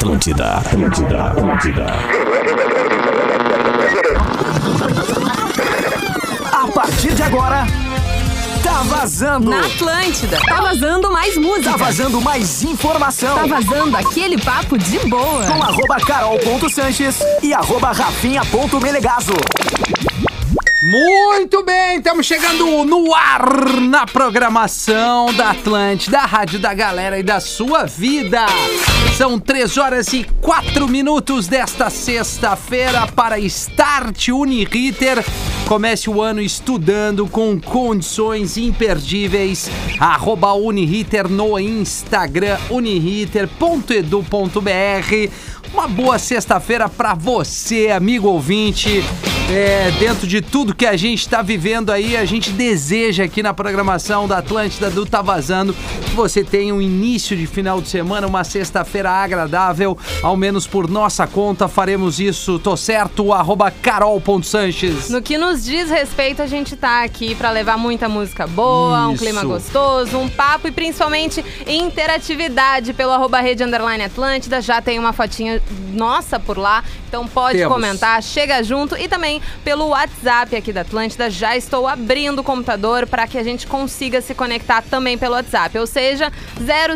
Atlântida, Atlântida, Atlântida. A partir de agora, tá vazando. Na Atlântida. Tá vazando mais música. Tá vazando mais informação. Tá vazando aquele papo de boa. Com arroba carol.sanches e arroba rafinha.melegazo. Muito bem, estamos chegando no ar na programação da Atlântida, a rádio da galera e da sua vida. São três horas e quatro minutos desta sexta-feira para Start Uniriter. Comece o ano estudando com condições imperdíveis. Arroba Uniriter no Instagram, uniriter.edu.br. Uma boa sexta-feira para você, amigo ouvinte. É, dentro de tudo que a gente está vivendo aí, a gente deseja aqui na programação da Atlântida do Tá Vazando que você tenha um início de final de semana, uma sexta-feira agradável, ao menos por nossa conta, faremos isso, tô certo? Arroba carol.sanches. No que nos diz respeito, a gente tá aqui para levar muita música boa, um Isso. clima gostoso, um papo e principalmente interatividade pelo arroba rede underline Atlântida. Já tem uma fotinha nossa por lá, então pode Temos. comentar, chega junto e também pelo WhatsApp aqui da Atlântida. Já estou abrindo o computador para que a gente consiga se conectar também pelo WhatsApp, ou seja,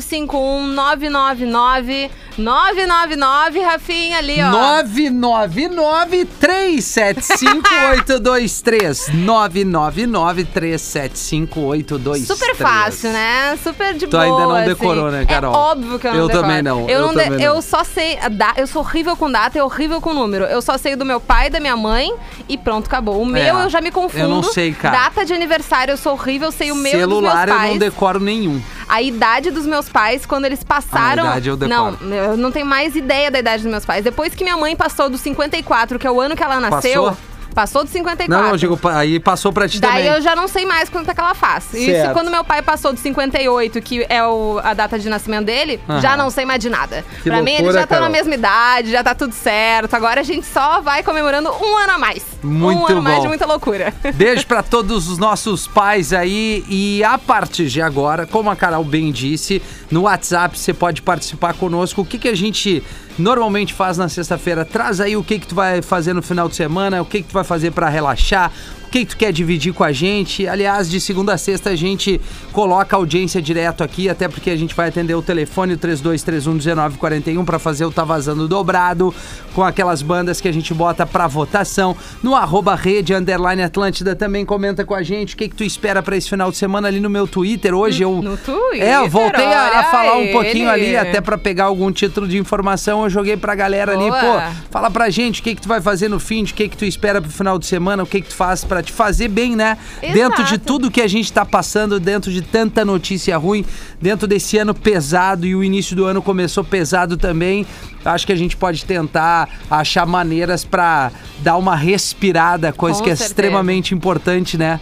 051 999 999, Rafinha ali, ó. 999 375 823 999 375 823 Super fácil, né? Super de Tu boa. ainda não assim. decorou, né, Carol? É óbvio que eu não Eu decoro. também não, Eu, eu não de- também não. eu só sei. da- Eu sou horrível com data e horrível com número. Eu só sei do meu pai, da minha mãe e pronto, acabou. O meu eu já me confundo. É, eu não sei, cara. Data de aniversário eu sou horrível, sei o meu Celular dos eu meus não pais. decoro nenhum. A idade dos meus pais, quando eles passaram. A idade eu decoro. Não, eu não tenho mais ideia da idade dos meus pais. Depois que minha mãe passou dos 54, que é o ano que ela nasceu. Passou? Passou dos 54. Não, não, digo, aí passou pra ti Daí também. eu já não sei mais quanto é que ela faz. Isso Certo. quando meu pai passou do 58, que é o- a data de nascimento dele, Aham. já não sei mais de nada. Que pra mim, ele loucura, já tá Carol. na mesma idade, já tá tudo certo. Agora a gente só vai comemorando um ano a mais. Muito um ano a mais bom. de muita loucura. Beijo pra todos os nossos pais aí e a partir de agora, como a Carol bem disse, no WhatsApp você pode participar conosco. O que, que a gente normalmente faz na sexta-feira? Traz aí o que que tu vai fazer no final de semana, o que que tu vai fazer pra relaxar, que que tu quer dividir com a gente. Aliás, de segunda a sexta a gente coloca a audiência direto aqui, até porque a gente vai atender o telefone o 32311941 pra fazer o Tá Vazando dobrado com aquelas bandas que a gente bota pra votação. No arroba rede underline Atlântida também comenta com a gente o que, que tu espera pra esse final de semana ali no meu Twitter. Hoje eu. No Twitter, É, eu voltei a, a falar um ele. pouquinho ali, até pra pegar algum título de informação. Eu joguei pra galera ali, Boa. pô, fala pra gente o que, que tu vai fazer no fim, de o que, que tu espera pro final de semana, o que, que tu faz pra te fazer bem, né? Exato. Dentro de tudo que a gente tá passando, dentro de tanta notícia ruim, dentro desse ano pesado e o início do ano começou pesado também. Acho que a gente pode tentar achar maneiras pra dar uma respirada, coisa Com que é certeza. extremamente importante, né?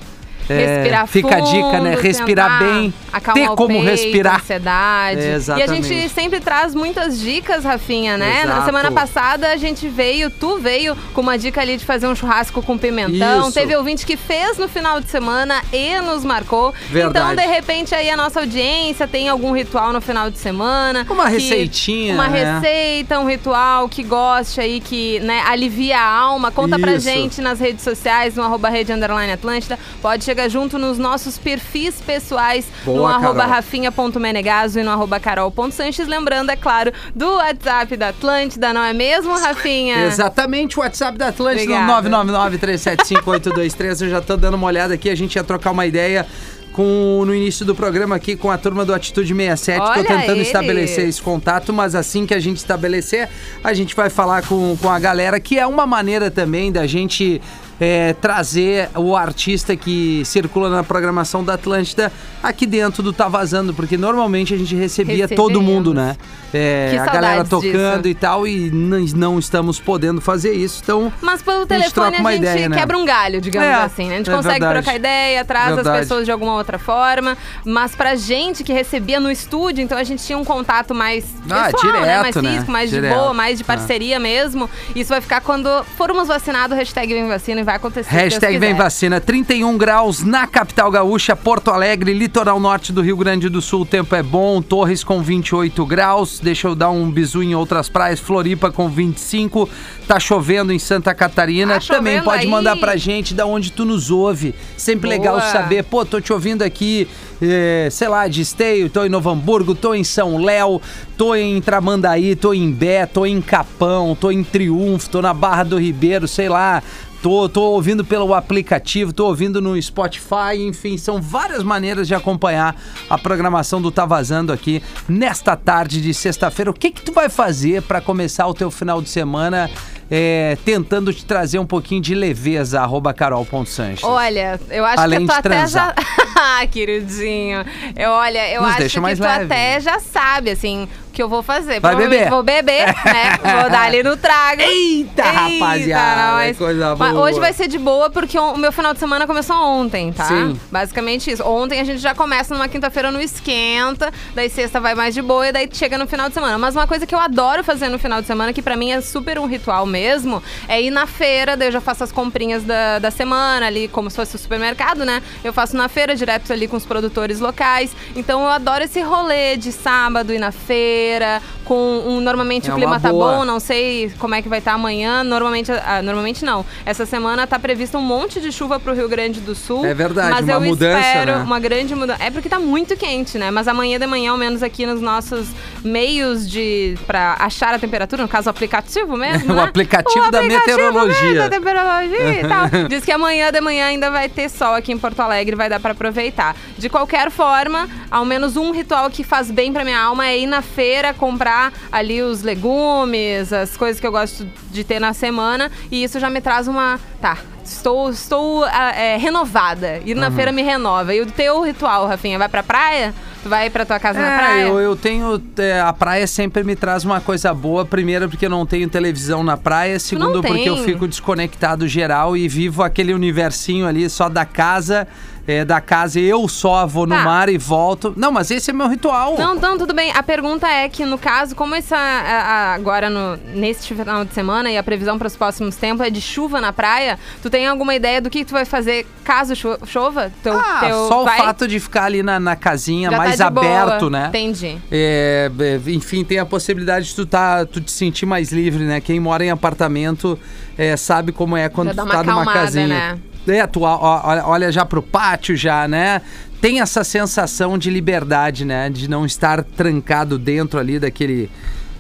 É, Respirar fica a dica, né? fundo, Respirar bem, acalmar ter o como peito, respirar. ansiedade. É, e a exatamente. gente sempre traz muitas dicas, Rafinha, né? Na Exato. semana passada a gente veio, tu veio com uma dica ali de fazer um churrasco com pimentão. Isso. Teve ouvinte que fez no final de semana e nos marcou. Verdade. Então, de repente, aí a nossa audiência tem algum ritual no final de semana. Uma que- receitinha, Uma né? receita, um ritual que goste aí, que né, alivia a alma. Conta pra Isso. gente nas redes sociais, no arroba rede underline Atlântida. Pode chegar junto nos nossos perfis pessoais, no Boa, arroba Carol. rafinha.menegaso e no arroba carol.sanches. Lembrando, é claro, do WhatsApp da Atlântida, não é mesmo, Rafinha? Exatamente, o WhatsApp da Atlântida Obrigada. no 999-375-823. Eu já tô dando uma olhada aqui, a gente ia trocar uma ideia com no início do programa aqui com a turma do Atitude 67. Olha tô tentando eles. estabelecer esse contato, mas assim que a gente estabelecer, a gente vai falar com, com a galera, que é uma maneira também da gente é, trazer o artista que circula na programação da Atlântida aqui dentro do Tá Vazando, porque normalmente a gente recebia todo mundo, né? É, Que a galera tocando disso. e tal, e não estamos podendo fazer isso, então Mas pelo A gente telefone a gente ideia, né? quebra um galho, digamos É, assim. né? A gente é consegue verdade. trocar ideia, traz Verdade. as pessoas de alguma outra forma. Mas pra gente que recebia no estúdio, então a gente tinha um contato mais Ah, pessoal, né? Mais direto, né? físico, mais Direto. de boa, mais de parceria mesmo. Isso vai ficar quando formos vacinados, hashtag vem vacina e vai acontecer. se Deus Hashtag vem vacina. 31 graus na capital gaúcha, Porto Alegre, litoral norte do Rio Grande do Sul. O tempo é bom. Torres com 28 graus. Deixa eu dar um bisu em outras praias. Floripa com 25. Tá chovendo em Santa Catarina. Tá Também pode aí. mandar pra gente da onde tu nos ouve. Sempre Boa. legal saber. Pô, tô te ouvindo aqui, eh, sei lá, de Esteio, tô em Novo Hamburgo, tô em São Léo, tô em Tramandaí, tô em Bé, tô em Capão, tô em Triunfo, tô na Barra do Ribeiro, sei lá. Tô, tô ouvindo pelo aplicativo, tô ouvindo no Spotify, enfim, são várias maneiras de acompanhar a programação do Tá Vazando aqui nesta tarde de sexta-feira. O que que tu vai fazer pra começar o teu final de semana é, tentando te trazer um pouquinho de leveza, arroba carol.sanches? Olha, eu acho Além que tu até já. ah, queridinho. Eu, olha, eu Nos acho que tu leve. até já sabe, assim, que eu vou fazer. Vai beber. Vou beber, né? vou dar ali no trago. Eita, rapaziada, nós. coisa Mas boa. hoje vai ser de boa porque o meu final de semana começou ontem, tá? Sim. Basicamente isso. Ontem a gente já começa numa quinta-feira no esquenta, daí sexta vai mais de boa e daí chega no final de semana. Mas uma coisa que eu adoro fazer no final de semana, que pra mim é super um ritual mesmo, é ir na feira, daí eu já faço as comprinhas da, da semana ali, como se fosse o supermercado, né? Eu faço na feira, direto ali com os produtores locais. Então eu adoro esse rolê de sábado ir na feira, brasileira, com um, normalmente É o clima tá boa. bom, não sei como é que vai estar amanhã. Normalmente, ah, normalmente não. Essa semana tá previsto um monte de chuva pro Rio Grande do Sul. É verdade, mas uma eu mudança, espero né? uma grande mudança. É porque tá muito quente, né? Mas amanhã de manhã, ao menos aqui nos nossos meios de para achar a temperatura, no caso o aplicativo mesmo, O né? aplicativo da aplicativo meteorologia. mesmo, da meteorologia e tal. Diz que amanhã de manhã ainda vai ter sol aqui em Porto Alegre, vai dar pra aproveitar. De qualquer forma, ao menos um ritual que faz bem pra minha alma é ir na feira comprar ali os legumes, as coisas que eu gosto de ter na semana, e isso já me traz uma, tá, Estou, estou ah, é, renovada. Ir na feira me renova. E o teu ritual, Rafinha, vai pra praia? Tu vai pra tua casa na É, praia? eu, eu tenho. é, a praia sempre me traz uma coisa boa. Primeiro, porque eu não tenho televisão na praia. Segundo, porque eu fico desconectado geral e vivo aquele universinho ali só da casa. É, da casa eu só vou no Tá. mar e volto. Não, mas esse é meu ritual. Não, não, tudo bem. A pergunta é que, no caso, como essa, a- a- agora no, neste final de semana e a previsão para os próximos tempos é de chuva na praia, tu tem alguma ideia do que tu vai fazer caso cho- chova? Teu, Ah, teu- só o vai- fato de ficar ali na, na casinha já tá mais de boa. aberto, né? Entendi. É, é, enfim, tem a possibilidade de tu, tá, tu te sentir mais livre, né? Quem mora em apartamento é, sabe como é quando Já tu dá uma tá numa acalmada, casinha. né? É, tu olha, olha já pro pátio já, né? Tem essa sensação de liberdade, né? De não estar trancado dentro ali daquele...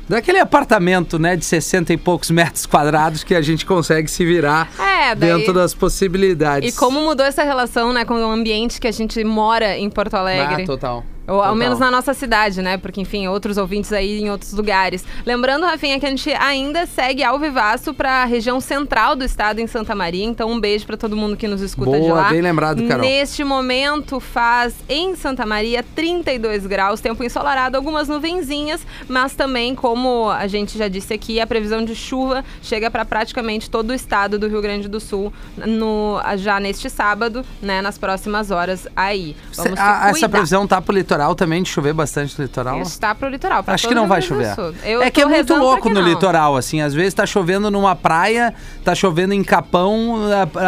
Daquele apartamento, né, de 60 e poucos metros quadrados que a gente consegue se virar É, daí- dentro das possibilidades. E como mudou essa relação, né, com o ambiente que a gente mora em Porto Alegre? Ah, total. Ou ao menos na nossa cidade, né? Porque, enfim, outros ouvintes aí em outros lugares. Lembrando, Rafinha, que a gente ainda segue ao vivaço pra região central do estado, em Santa Maria. Então, um beijo pra todo mundo que nos escuta de Boa, lá. bem lembrado, Carol. Neste momento, faz em Santa Maria 32 graus, tempo ensolarado, algumas nuvenzinhas, mas também, como a gente já disse aqui, a previsão de chuva chega pra praticamente todo o estado do Rio Grande do Sul no, já neste sábado, né? Nas próximas horas aí. Vamos A- se essa previsão tá pro litoral também, de chover bastante no litoral? Está pro litoral. Acho que não vai chover. é que é muito louco no não. litoral, assim. Às vezes tá chovendo numa praia, tá chovendo em Capão,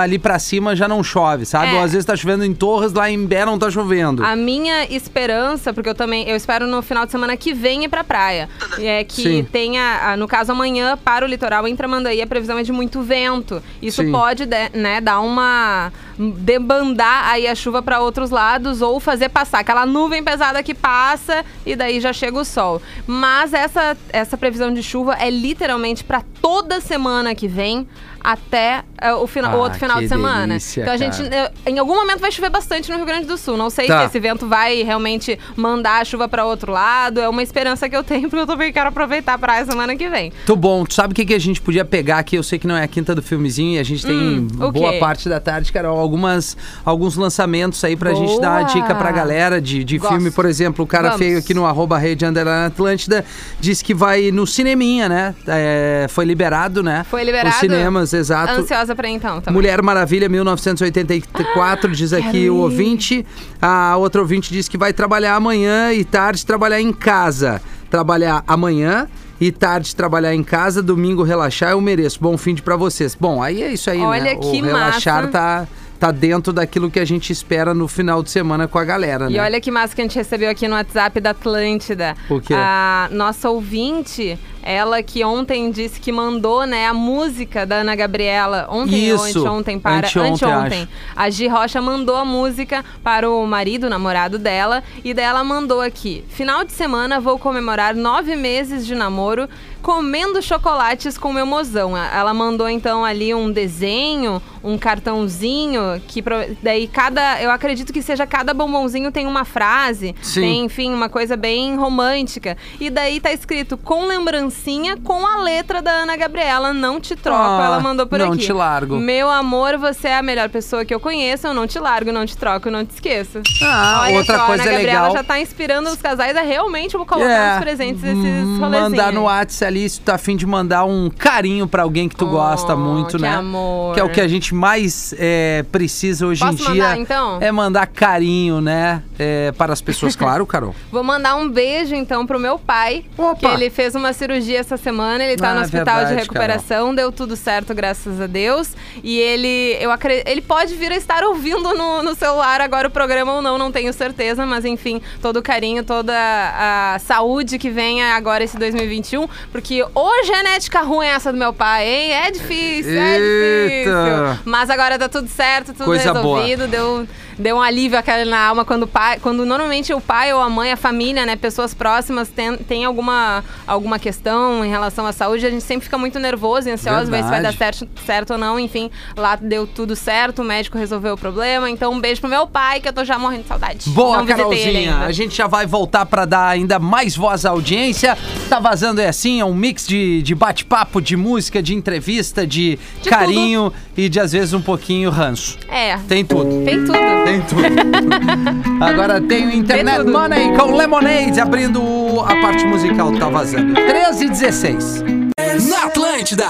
ali pra cima já não chove, sabe? É. Ou às vezes tá chovendo em Torres, lá em Bé não tá chovendo. A minha esperança, porque eu também, eu espero no final de semana que vem ir pra praia, é que Sim. tenha, no caso amanhã, para o litoral em Tramandaí, a previsão é de muito vento. Isso Sim. pode, de- né, dar uma debandar aí a chuva para outros lados ou fazer passar aquela nuvem pesada que passa e daí já chega o sol. Mas essa essa previsão de chuva é literalmente para toda semana que vem até eh, o, final, o Ah, outro final que de semana. delícia, então a gente cara. em algum momento vai chover bastante no Rio Grande do Sul. Não sei Tá. se esse vento vai realmente mandar a chuva para outro lado. É uma esperança que eu tenho, porque eu também quero aproveitar a praia semana que vem. Muito bom. Tu sabe o que, que a gente podia pegar aqui? Eu sei que não é a quinta do filmezinho e a gente tem Hum, o boa parte da tarde, Carol, algumas, alguns lançamentos aí pra gente dar uma Boa. dica pra galera de, de Gosto. filme. Por exemplo, o cara Vamos. feio aqui no arroba rede Atlântida disse que vai no cineminha, né? É, foi liberado, né? Foi liberado? Os cinemas, exato. Ansiosa pra então também. Mulher Maravilha 1984, diz aqui o ouvinte. A outra ouvinte diz que vai trabalhar amanhã e tarde trabalhar em casa. Trabalhar amanhã e tarde trabalhar em casa, domingo relaxar, eu mereço. Bom fim de pra vocês. Bom, aí é isso aí, né? Olha O que relaxar massa. tá tá dentro daquilo que a gente espera no final de semana com a galera, E né? olha que massa que a gente recebeu aqui no WhatsApp da Atlântida. O quê? A nossa ouvinte, ela que ontem disse que mandou, né, a música da Ana Gabriela. Ontem ou Isso. anteontem para... Anteontem, anteontem. A Gi Rocha mandou a música para o marido, o namorado dela. E daí ela mandou aqui. Final de semana vou comemorar nove meses de namoro comendo chocolates com meu mozão. Ela mandou então ali um desenho, um cartãozinho que pro- daí cada, eu acredito que seja cada bombonzinho tem uma frase, Sim. tem enfim uma coisa bem romântica. E daí tá escrito com lembrancinha com a letra da Ana Gabriela, não te troco. Ah, ela mandou por não aqui. te largo. Meu amor, você é a melhor pessoa que eu conheço. Eu não te largo, não te troco, não te esqueço. Ah, Olha outra só, coisa a Ana Gabriela legal. já tá inspirando os casais a realmente colocar os presentes nesses hum, rolezinhos. Mandar no WhatsApp ali se tu tá afim de mandar um carinho pra alguém que tu Oh, gosta muito, que né? amor. Que é o que a gente mais é, precisa hoje Posso em dia. mandar, então? É mandar carinho, né? É, para as pessoas, claro, Carol. Vou mandar um beijo então pro meu pai, Opa! que ele fez uma cirurgia essa semana, ele tá Ah, no hospital verdade, de recuperação, deu tudo certo, graças a Deus. E ele, eu acredito, ele pode vir a estar ouvindo no, no celular agora o programa ou não, não tenho certeza, mas enfim, todo o carinho, toda a saúde que venha agora esse 2021, porque ô genética ruim essa do meu pai, hein? É difícil, é Eita! difícil. Mas agora tá tudo certo, tudo Coisa boa. resolvido, deu, deu um alívio aquela na alma quando pai, quando normalmente o pai ou a mãe, a família, né, pessoas próximas tem, tem alguma, alguma questão em relação à saúde, a gente sempre fica muito nervoso e ansioso, ver se vai dar certo, certo ou não, enfim, lá deu tudo certo, o médico resolveu o problema, então um beijo pro meu pai, que eu tô já morrendo de saudade. Boa, não Carolzinha. A gente já vai voltar pra dar ainda mais voz à audiência. Tá vazando é assim, é um mix de, de bate-papo, de música, de entrevista, de, De carinho e de às vezes um pouquinho ranço. É, Tem tudo. tem tudo. Tem tudo. Agora tem o Internet tudo. Money com Lemonade abrindo a parte musical Tá Vazando. 13 e 16. Na Atlântida.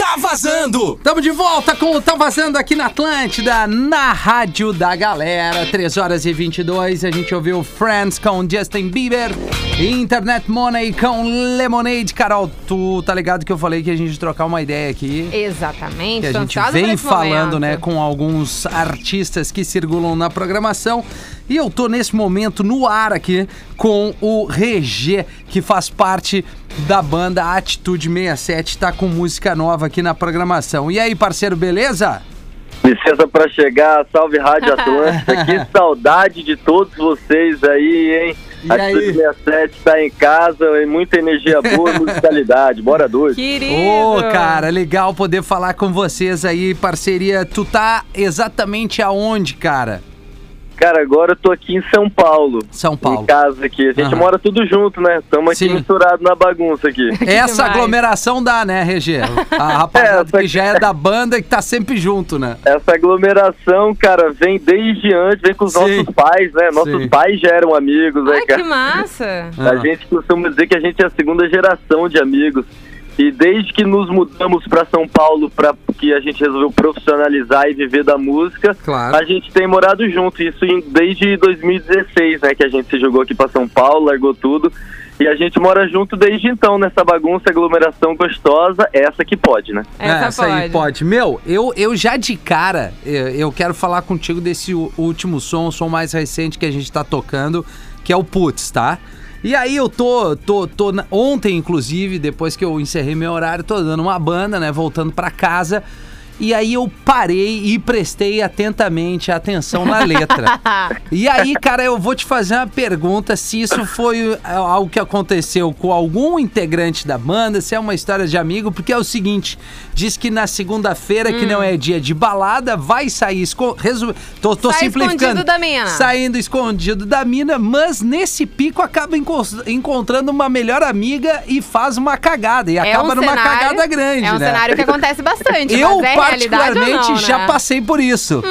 Tá vazando. Tamo de volta com o Tá Vazando aqui na Atlântida, na Rádio da Galera. 3 horas e 22. A gente ouviu Friends com Justin Bieber. Internet Money com Lemonade. Carol, tu tá ligado que eu falei que a gente ia trocar uma ideia aqui. Exatamente. Que a gente vem falando, momento. né, com alguns artistas que circulam na programação. E eu tô nesse momento no ar aqui com o Regê, que faz parte da banda Atitude 67, tá com música nova aqui na programação. E aí, parceiro, beleza? Licença pra chegar, salve Rádio Atlântica, que saudade de todos vocês aí, hein? E? Atitude 67 tá em casa, e muita energia boa, musicalidade, bora dois. Querido. Ô, cara, legal poder falar com vocês aí, parceria. Tu tá exatamente aonde, cara? Cara, agora eu tô aqui em São Paulo. São Paulo. Em casa aqui, a gente Aham. mora tudo junto, né? Estamos aqui misturados na bagunça aqui. Essa aglomeração dá, né, Regê? A rapaziada É, que já é da banda e que tá sempre junto, né? Essa aglomeração, cara, vem desde antes, vem com os Sim. nossos pais, né? Nossos Sim. pais já eram amigos, né, Ai, que cara? massa. A gente costuma dizer que a gente é a segunda geração de amigos. E desde que nos mudamos para São Paulo, para que a gente resolveu profissionalizar e viver da música, Claro. a gente tem morado junto. Isso em- desde 2016, né? Que a gente se jogou aqui para São Paulo, largou tudo. E a gente mora junto desde então, nessa bagunça, aglomeração gostosa, essa que pode, né? Essa, pode. É, aí pode. Meu, eu, eu já de cara, eu, eu quero falar contigo desse último som, o som mais recente que a gente tá tocando, que é o Putz, tá? E aí eu tô, tô, tô ontem, inclusive, depois que eu encerrei meu horário, tô dando uma banda, né, voltando pra casa. E aí eu parei e prestei atentamente atenção na letra. E aí, cara, eu vou te fazer uma pergunta se isso foi é, algo que aconteceu com algum integrante da banda, se é uma história de amigo, porque é o seguinte, diz que na segunda-feira, que não é dia de balada, vai sair esco... resu... tô, tô Sai simplificando. escondido da mina. Saindo escondido da mina, mas nesse pico acaba enco- encontrando uma melhor amiga e faz uma cagada. E É acaba um numa cenário- cagada grande, É um né? cenário que acontece bastante. Eu, é realidade particularmente, não, já né? Hum. passei por isso.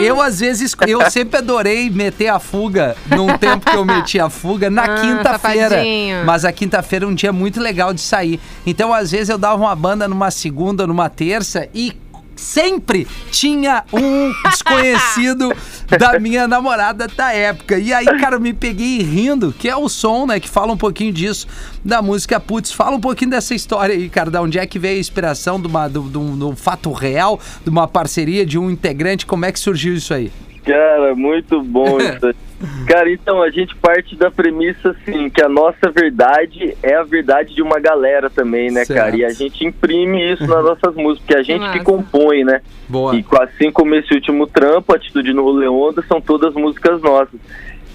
Eu, às vezes, eu sempre adorei meter a fuga num tempo que eu meti a fuga na Ah, quinta-feira. Mas a quinta-feira é um dia muito legal de sair. Então, às vezes, eu dava uma banda numa segunda, numa terça e sempre tinha um desconhecido da minha namorada da época. E aí, cara, eu me peguei rindo, que é o som, né, que fala um pouquinho disso, da música Putz. Fala um pouquinho dessa história aí, cara, da onde é que veio a inspiração de, uma, de, de um, de um fato real, de uma parceria, de um integrante, como é que surgiu isso aí? Cara, muito bom isso aí. Cara, então a gente parte da premissa assim que a nossa verdade é a verdade de uma galera também, né, Certo. cara? E a gente imprime isso nas nossas músicas, porque a gente que compõe, né? Boa. E assim como esse último trampo, Atitude no Rolê Onda, são todas músicas nossas.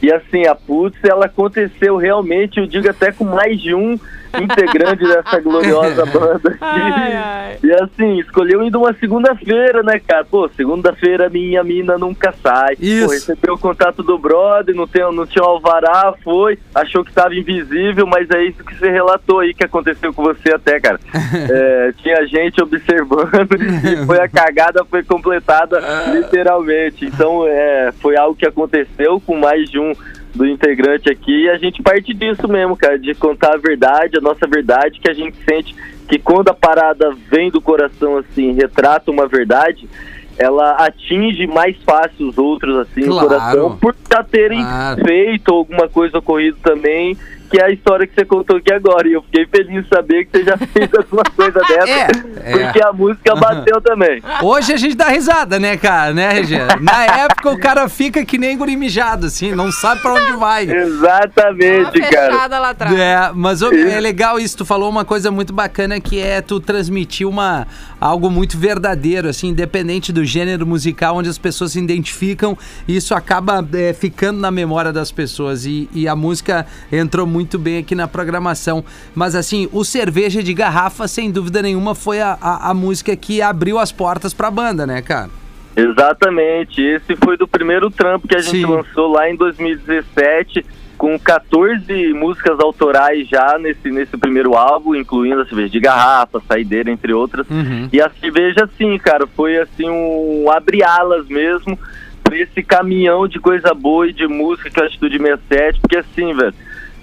E assim, a Putz, ela aconteceu realmente, eu digo até com mais de um integrante dessa gloriosa banda aqui. Ai, ai. E assim, escolheu indo uma segunda-feira, né, cara? Pô, segunda-feira minha mina nunca sai. Isso. Pô, recebeu o contato do brother, não, tem, não tinha um alvará, foi, achou que tava invisível, mas é isso que você relatou aí que aconteceu com você até, cara. É, tinha gente observando e foi a cagada foi completada literalmente. Então, é, foi algo que aconteceu com mais de um do integrante aqui e a gente parte disso mesmo, cara, de contar a verdade, a nossa verdade, que a gente sente que quando a parada vem do coração assim, retrata uma verdade, ela atinge mais fácil os outros assim, Claro. o coração, por já terem Claro. feito alguma coisa ocorrido também, que é a história que você contou aqui agora. E eu fiquei feliz de saber que você já fez alguma coisa dessa, É, porque a música bateu também. Hoje a gente dá risada, né, cara, né, Regina? Na época o cara fica que nem guri mijado, assim, não sabe pra onde vai. Uma Exatamente, cara. fechada lá atrás. É, mas ô, é legal isso, tu falou uma coisa muito bacana que é tu transmitir uma, algo muito verdadeiro, assim, independente do gênero musical, onde as pessoas se identificam, isso acaba é, ficando na memória das pessoas e, e a música entrou muito bem aqui na programação. Mas assim, o Cerveja de Garrafa, sem dúvida nenhuma, foi a, a, a música que abriu as portas pra banda, né, cara? Exatamente. Esse foi do primeiro trampo que a gente Sim. lançou lá em 2017, com 14 músicas autorais já nesse, nesse primeiro álbum, incluindo a cerveja de garrafa, saideira, entre outras. Uhum. E a cerveja, assim, cara, foi assim um abre-alas mesmo pra esse caminhão de coisa boa e de música que é a Atitude 67, porque assim, velho,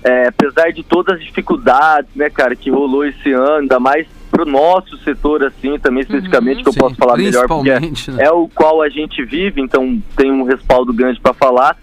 é, apesar de todas as dificuldades, né, cara, que rolou esse ano, ainda mais pro nosso setor, assim, também especificamente, que eu Sim, posso falar melhor, porque é, principalmente, né? é o qual a gente vive, então tem um respaldo grande pra falar,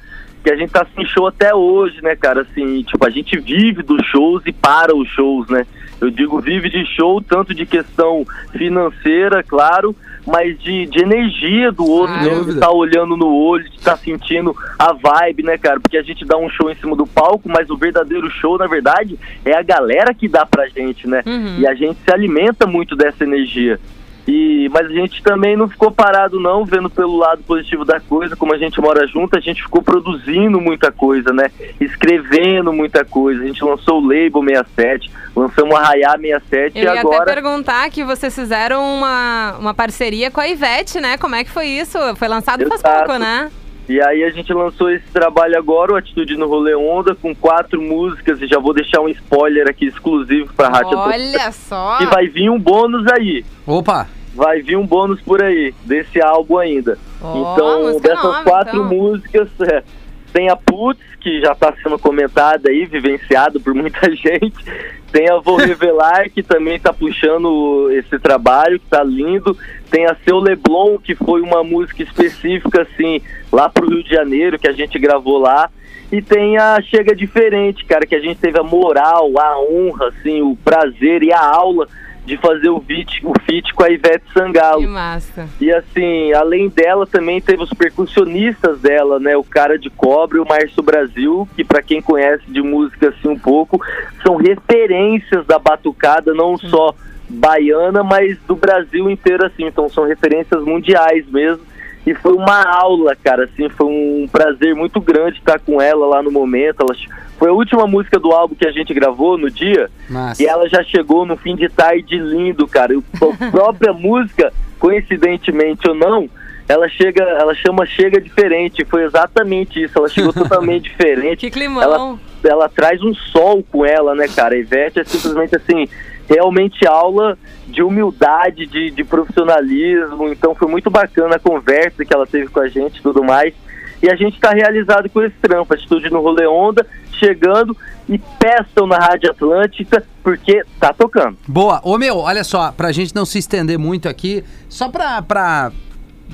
que a gente tá sem show até hoje, né, cara, assim, tipo, a gente vive dos shows e para os shows, né, eu digo vive de show, tanto de questão financeira, claro, mas de, de energia do outro, Sem mesmo, de estar olhando no olho, de estar sentindo a vibe, né, cara? Porque a gente dá um show em cima do palco, mas o verdadeiro show, na verdade, é a galera que dá pra gente, né? Uhum. E a gente se alimenta muito dessa energia. E, mas a gente também não ficou parado não, vendo pelo lado positivo da coisa, como a gente mora junto, a gente ficou produzindo muita coisa, né? Escrevendo muita coisa. A gente lançou o Label 67, lançamos a Raiá 67 Eu e ia agora até perguntar que vocês fizeram uma, uma parceria com a Ivete, né? Como é que foi isso? Foi lançado faz Exato. pouco, né? E aí a gente lançou esse trabalho agora, o Atitude no Rolê Onda, com quatro músicas, e já vou deixar um spoiler aqui exclusivo pra Rádio Olha só! E vai vir um bônus aí. Opa! Vai vir um bônus por aí, desse álbum ainda. Ó, então, dessas nova, quatro então. músicas, é, tem a Putz, que já está sendo comentada aí, vivenciado por muita gente. Tem a Vou Revelar, que também está puxando esse trabalho, que tá lindo. Tem a Seu Leblon, que foi uma música específica, assim, lá pro Rio de Janeiro, que a gente gravou lá. E tem a Chega Diferente, cara, que a gente teve a moral, a honra, assim, o prazer e a aula de fazer o feat, o feat com a Ivete Sangalo. Que massa. E assim, além dela também teve os percussionistas dela, né? O cara de cobre e o Márcio Brasil, que para quem conhece de música assim um pouco, são referências da batucada, não só baiana, mas do Brasil inteiro assim. Então são referências mundiais mesmo. E foi uma aula, cara, assim, foi um prazer muito grande estar com ela lá no momento. Ela foi a última música do álbum que a gente gravou no dia. Massa. E ela já chegou no fim de tarde lindo, cara. E a própria música, coincidentemente ou não, ela chega, ela chama Chega Diferente. Foi exatamente isso. Ela chegou totalmente diferente. Que climão. Ela, ela traz um sol com ela, né, cara? A Ivete é simplesmente assim, realmente aula de humildade, de, de profissionalismo. Então foi muito bacana a conversa que ela teve com a gente e tudo mais. E a gente está realizado com esse trampo, atitude no rolê onda, chegando e pestam na Rádio Atlântica porque tá tocando. Boa. Ô, meu, olha só, pra gente não se estender muito aqui, só pra, pra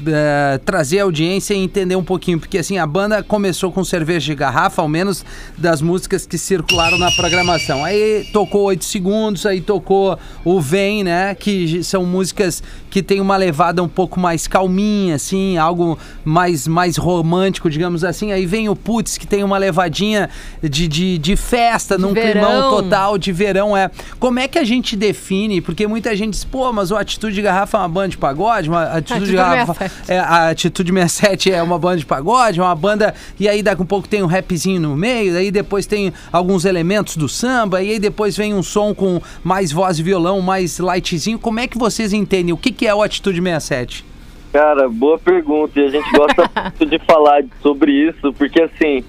é, trazer a audiência e entender um pouquinho, porque assim, a banda começou com cerveja de garrafa, ao menos das músicas que circularam na programação. Aí tocou 8 segundos, aí tocou o Vem, né? Que são músicas que tem uma levada um pouco mais calminha, assim, algo mais, mais romântico, digamos assim. Aí vem o Putz, que tem uma levadinha de, de, de festa, num verão. climão total de verão. É. Como é que a gente define? Porque muita gente diz, pô, mas o Atitude de Garrafa é uma banda de pagode, uma Atitude, Atitude de Garrafa 67. é, a Atitude 67 é uma banda de pagode, é uma banda. E aí daqui a um pouco tem um rapzinho no meio, daí depois tem alguns elementos do samba, e aí depois vem um som com mais voz e violão, mais lightzinho. Como é que vocês entendem? O que, que é o Atitude 67? Cara, boa pergunta. E a gente gosta muito de falar sobre isso, porque assim,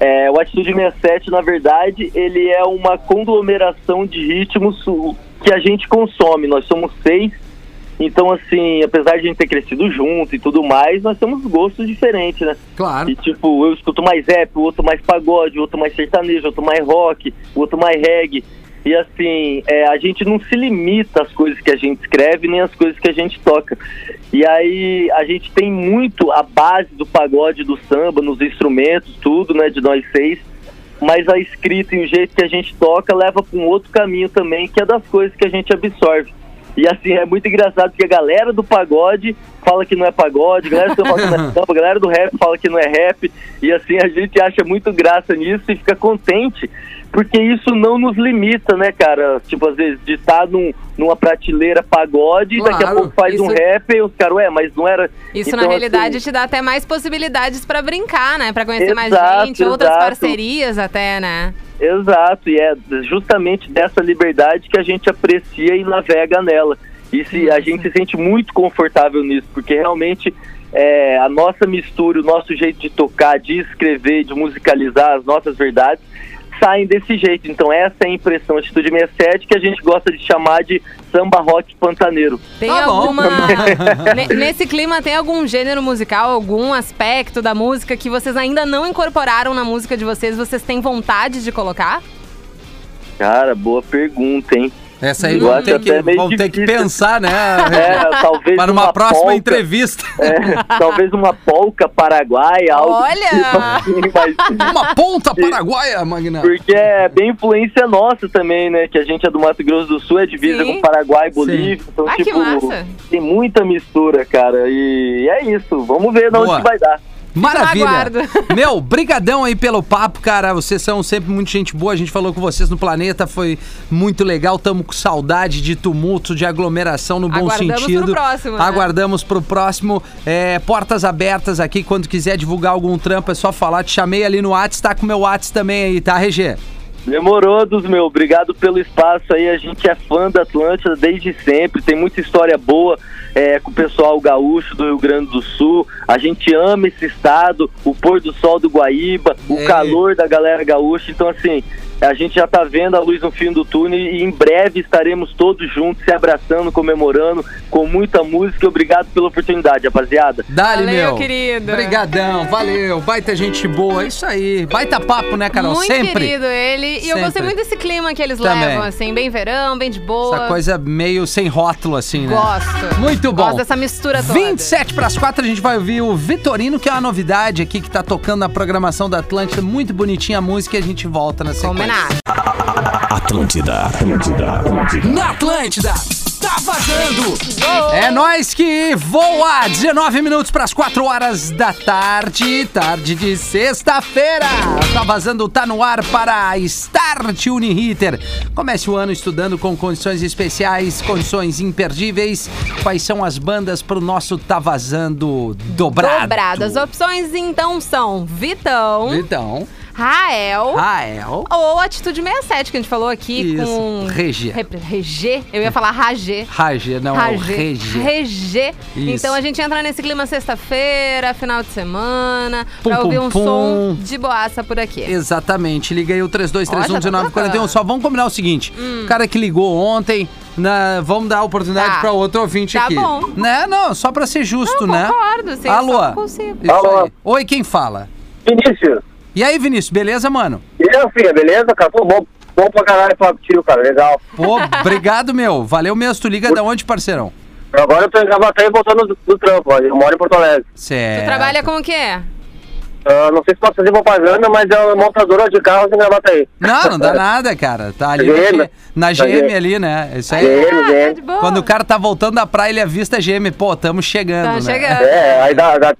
é, o Atitude 67, na verdade, ele é uma conglomeração de ritmos que a gente consome. Nós somos seis, então assim, apesar de a gente ter crescido junto e tudo mais, nós temos gostos diferentes, né? Claro. E tipo, eu escuto mais rap, o outro mais pagode, o outro mais sertanejo, o outro mais rock, o outro mais reggae. E assim, é, a gente não se limita às coisas que a gente escreve, nem às coisas que a gente toca. E aí a gente tem muito a base do pagode, do samba, nos instrumentos, tudo, né, de nós seis. Mas a escrita e o jeito que a gente toca leva para um outro caminho também, que é das coisas que a gente absorve. E assim, é muito engraçado porque a galera do pagode fala que não é pagode, a galera do samba não é a galera do rap fala que não é rap. E assim, a gente acha muito graça nisso e fica contente, porque isso não nos limita, né, cara? Tipo, às vezes, de estar num, numa prateleira pagode e daqui a Claro, pouco faz um isso- rap e os caras, ué, mas não era. Isso, Então, na realidade, assim, te dá até mais possibilidades pra brincar, né? Pra conhecer mais Exato, gente, outras exato. parcerias até, né? Exato, e é justamente dessa liberdade que a gente aprecia e navega nela. E se, a gente se sente muito confortável nisso, porque realmente é, a nossa mistura, o nosso jeito de tocar, de escrever, de musicalizar as nossas verdades, saem desse jeito. Então essa é a impressão Atitude 67 que a gente gosta de chamar de samba rock pantaneiro. Tem Tá alguma. Ne- Nesse clima, tem algum gênero musical, algum aspecto da música que vocês ainda não incorporaram na música de vocês, vocês têm vontade de colocar? Cara, boa pergunta, hein? Essa aí vão acho ter, que, vão ter que pensar, né? É, talvez Para uma uma próxima polca. entrevista. É, talvez uma polca paraguaia, algo Olha! tipo assim, mas Uma ponta paraguaia, Magna. Porque é bem influência nossa também, né? Que a gente é do Mato Grosso do Sul, é divisa Sim. com Paraguai e Bolívia. Então, Ah, que tipo, massa. tem muita mistura, cara. E é isso. Vamos ver de onde que vai dar. Maravilha. Meu, brigadão aí pelo papo, cara. Vocês são sempre muito gente boa. A gente falou com vocês no planeta, foi muito legal. Tamo com saudade de tumulto, de aglomeração no bom Aguardamos sentido. pro próximo, né? Aguardamos pro próximo. É, portas abertas aqui. Quando quiser divulgar algum trampo, é só falar. Te chamei ali no Whats, tá com o meu Whats também aí, tá, RG? Demorou, dos meu. Obrigado pelo espaço aí. A gente é fã da Atlântida desde sempre. Tem muita história boa é, com o pessoal gaúcho do Rio Grande do Sul. A gente ama esse estado, o pôr do sol do Guaíba, o É. calor da galera gaúcha. Então, assim, a gente já tá vendo a luz no fim do túnel e em breve estaremos todos juntos, se abraçando, comemorando, com muita música. Obrigado pela oportunidade, rapaziada. Dali, Valeu, meu. querido. Brigadão, valeu. Baita gente boa. Isso aí. Baita papo, né, Carol? muito Sempre. querido ele. E eu Sempre. gostei muito desse clima que eles Também. levam, assim, bem verão, bem de boa. Essa coisa meio sem rótulo, assim, né? Gosto. Muito bom. Gosto dessa mistura toda. 27 para as 4 a gente vai ouvir o Vitorino, que é uma novidade aqui que tá tocando na programação da Atlântida. Muito bonitinha a música e a gente volta na sequência. Combinado. Atlântida, Atlântida, Atlântida. Na Atlântida, tá vazando! É nós que voa! 19 minutos para as 4 horas da tarde, tarde de sexta-feira. Tá vazando, tá no ar para a Start Uniriter. Comece o ano estudando com condições especiais, condições imperdíveis. Quais são as bandas pro nosso Tá Vazando dobrado? Dobrado. As opções, então, são Vitão, Então, Rael... Rael. Ou Atitude 67, que a gente falou aqui Isso, com... Regê. Regê? Eu ia falar Ragê. Ragê, não, é o Regê. Regê. Isso. Então a gente entra nesse clima sexta-feira, final de semana, Pum, pra pum, ouvir um pum. som de boaça por aqui. Exatamente. Liga aí o Ó, já tá 3231-1941. tocando. Só vamos combinar o seguinte: o cara que ligou ontem, na- vamos dar a oportunidade Tá. pra outro ouvinte Tá aqui. bom. Né? Não, só pra ser justo, Não, né? concordo, sim, Alô? só não consigo. Isso Alô? Oi, quem fala? Vinícius, E aí, Vinícius, beleza, mano? E aí, filha, beleza, cara? Pô, bom, bom pra caralho falar contigo, cara. Legal. Pô, obrigado, meu. Valeu mesmo. Tu liga da onde, parceirão? Agora eu tô em Gravataí voltando do, do trampo, ó. Eu moro em Porto Alegre. Certo. Tu trabalha com o quê? Ah, não sei se posso fazer propaganda, mas é uma montadora de carros em Gravataí. Não, não dá nada, cara. Tá ali GM. na, na Tá GM GM. ali, né? Isso aí. GM, Ah, tá GM. de boa. Quando o cara tá voltando da praia, ele avista a GM. Pô, tamo chegando, Tá né? chegando. É, aí dá, dá,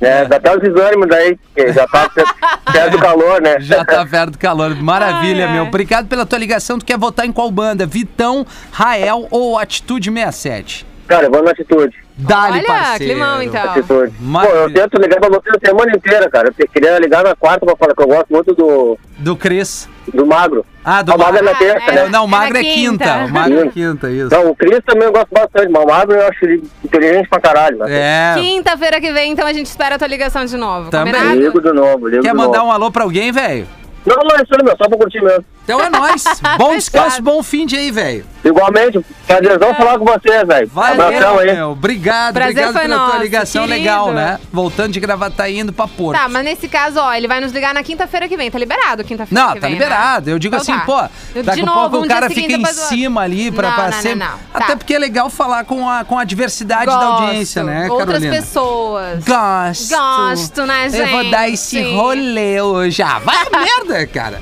é, dá até os exames daí, que já tá perto do calor, né? Já tá perto do calor. Maravilha, Ai, ai. meu. Obrigado pela tua ligação. Tu quer votar em qual banda? Vitão, Rael ou Atitude 67? Cara, eu vou na atitude. Dá-lhe, Olha, parceiro. climão, então. Atitude. Pô, Maravilha. eu tento ligar pra você a semana inteira, cara. Eu queria ligar na quarta pra falar que eu gosto muito do, Do Cris. do Magro. Ah, do O Magro é na terça, é. né? Não, o É Magro na é quinta. quinta. O Magro é Quinta. isso. Não, o Cris também eu gosto bastante, mas o Magro eu acho ele inteligente pra caralho, né? É. Quinta-feira que vem, então a gente espera a tua ligação de novo. Também. Combinado? Ligo de novo, ligo Quer de mandar novo. um alô pra alguém, velho? Não, não, isso aí, meu, só pra curtir mesmo. Então é nóis. Bom descanso, bom fim de aí, velho. Igualmente, prazerzão falar com vocês, velho. Valeu, aí. meu. Obrigado, Prazer obrigado pela tua nosso, ligação querido. legal, né? Voltando de gravata indo pra Porto. Tá, mas nesse caso, ó, ele vai nos ligar na quinta-feira que vem. Tá liberado quinta-feira Não, que tá vem, liberado. né? Eu digo Então assim, tá. pô, daqui de a novo, pouco um o cara seguinte, fica em cima ali pra, Não, pra não, não, sempre. não. Até Tá. porque é legal falar com a, com a diversidade da Gosto. audiência, né, Outras Carolina? pessoas. Gosto. Gosto, né, Eu vou gente? dar esse rolê hoje. Ah, vai a merda, cara.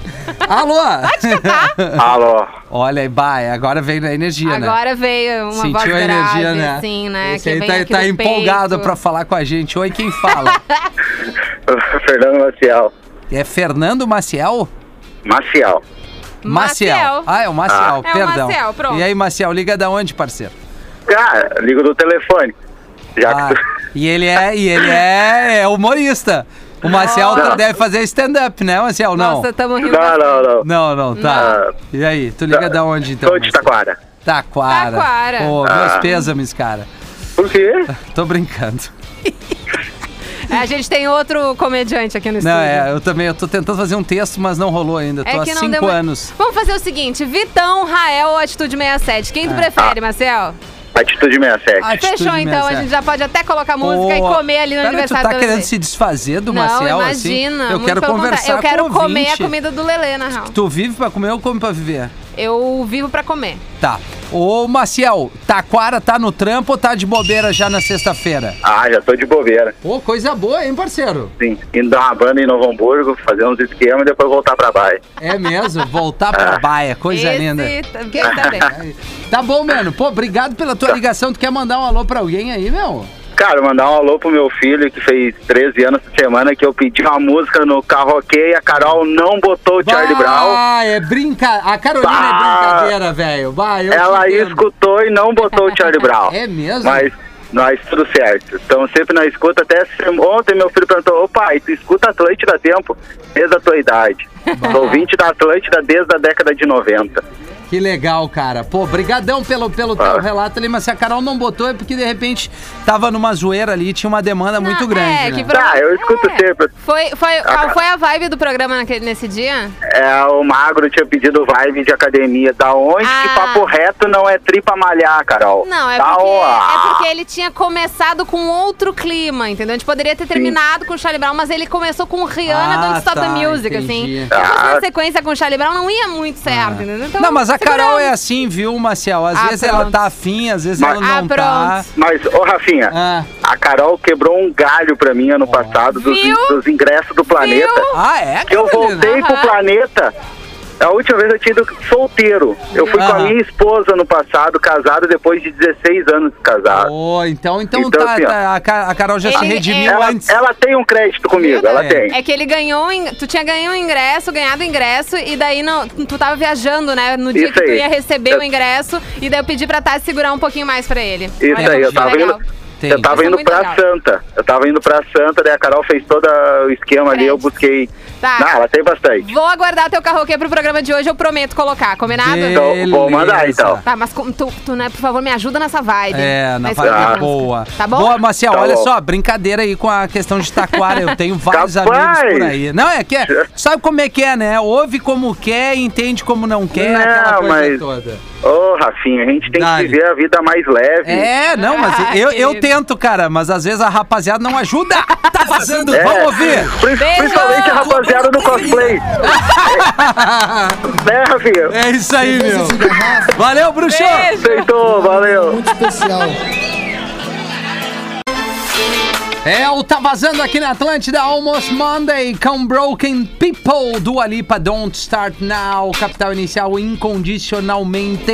Alô? Alô. Olha aí, vai, agora veio a energia, né? Agora veio uma voz Sentiu a grave, energia, né? assim, né? Esse que aí tá, tá do empolgado peito. pra falar com a gente. Oi, quem fala? Fernando Maciel. é Fernando Maciel? Maciel. Maciel. Ah, é o Maciel, Ah. É o perdão. Maciel, pronto. E aí, Maciel, liga da onde, parceiro? Cara, ligo do telefone. Já Ah, que tu... e ele é, e ele é, é humorista. O Não. deve fazer stand-up, né, Maciel? Não. Nossa, tamo rindo. Não, não, não. Não, não, tá. Não. E aí, tu liga da onde então? Sou de? Taquara. Taquara. Taquara. Pô, meus Ah. pêsames, cara. Por quê? Tô brincando. É, a gente tem outro comediante aqui no estúdio. Não, é, eu também, eu tô tentando fazer um texto, mas não rolou ainda. Tô É há não cinco deu anos. Vamos fazer o seguinte: Vitão, Rael ou Atitude 67? Quem tu prefere, Marcel? Atitude 67. Ah, Atitude Fechou então, a 67. gente já pode até colocar música Pô, e comer ali no pera, aniversário tu tá do querendo se desfazer do Não, Maciel, imagina. assim? Eu muito quero conversar contrário. Eu quero com comer a ouvinte. comida do Lelê, na real. Tu vive pra comer ou come pra viver? Eu vivo pra comer. Tá. Ô, Maciel, Taquara tá no trampo ou tá de bobeira já na sexta-feira? Ah, já tô de bobeira. Ô, coisa boa, hein, parceiro? Sim. Indo dar uma banda em Novo Hamburgo, fazer uns esquemas e depois voltar pra baia. É mesmo, voltar pra baia, coisa Esse linda. tá- tá bem. Tá bom, mano. Pô, obrigado pela tua ligação. Tu quer mandar um alô pra alguém aí, meu? Cara, mandar um alô pro meu filho que fez 13 anos essa semana que eu pedi uma música no karaokê e a Carol não botou o Charlie Brown. Ah, é brinca... A Carolina Bah. é brincadeira, velho. Ela escutou e não botou o Charlie Brown. É mesmo? Mas nós tudo certo. Então sempre na escuta, até ontem meu filho perguntou, ô pai, tu escuta Atlântida há tempo? Desde a tua idade. Sou ouvinte da Atlântida desde a década de 90. Que legal, cara. Pô, brigadão pelo, pelo teu Ah. relato ali, mas se a Carol não botou é porque de repente tava numa zoeira ali, tinha uma demanda muito Não, grande, é, né? que pro- Tá, eu escuto é. sempre. Foi, foi, Ah, qual foi a vibe do programa naquele, nesse dia? É, o Magro tinha pedido vibe de academia. Da onde que Ah. papo reto não é tripa malhar, Carol? Não, é Tá, porque, é porque ele tinha começado com outro clima, entendeu? A gente poderia ter terminado com o Charlie Brown, mas ele começou com Rihanna Ah, Don't Stop tá, the Music, entendi. assim. Se fosse Ah. na sequência com o Charlie Brown, não ia muito certo, entendeu? Então, Não, mas a Carol é assim, viu, Marcial? Às Ah, vezes ela pronto. tá afim, às vezes Mas- ela não Ah, tá. Mas, ô Rafinha, Ah. a Carol quebrou um galho pra mim ano passado dos, dos ingressos do planeta. Viu? Ah, é, Que eu voltei pro Aham. planeta. A última vez eu tinha ido solteiro. Eu fui com a Aham. minha esposa no passado, casado depois de 16 anos de casado. Oh, então, então, Então, tá, assim, tá, a Ca- a Carol já se redimiu Ela, antes. ela tem um crédito comigo, ela É. tem. É que ele ganhou, tu tinha ganho um ingresso, ganhado o ingresso, e daí não, tu tava viajando, né? No dia Isso que tu aí. ia receber Eu- o ingresso, e daí eu pedi pra Tati segurar um pouquinho mais pra ele. Isso Olha, aí, eu tava legal. indo. Entendi. Eu tava é indo pra legal. Santa. Eu tava indo pra Santa, daí a Carol fez todo o esquema ali, eu busquei. Tá. Não, ela tem bastante. Vou aguardar teu karaokê pro programa de hoje, eu prometo colocar, combinado? Então, vou mandar então. Tá, mas tu, tu, né, por favor, me ajuda nessa vibe. É, na vibe programa. boa. Tá bom? Boa, Marcial, Tá olha bom. só, brincadeira aí com a questão de taquara. Eu tenho vários Capaz. amigos por aí. Não, é que é, sabe como é que é, né? Ouve como quer, entende como não quer, Não, aquela coisa mas- toda. Ô, Rafinha, a gente tem Dale. que viver a vida mais leve. É, não, mas Ah, eu, eu tento, cara, mas às vezes a rapaziada não ajuda. Tá vazando. É. Vamos ouvir. Prin- Principalmente a rapaziada do cosplay. né, Rafinha? É isso aí, meu. Valeu, bruxo. Beijo. Aceitou, valeu. muito especial. É o Tá Vazando aqui na Atlântida, Almost Monday, com Broken People, do Alipa Don't Start Now, capital inicial incondicionalmente.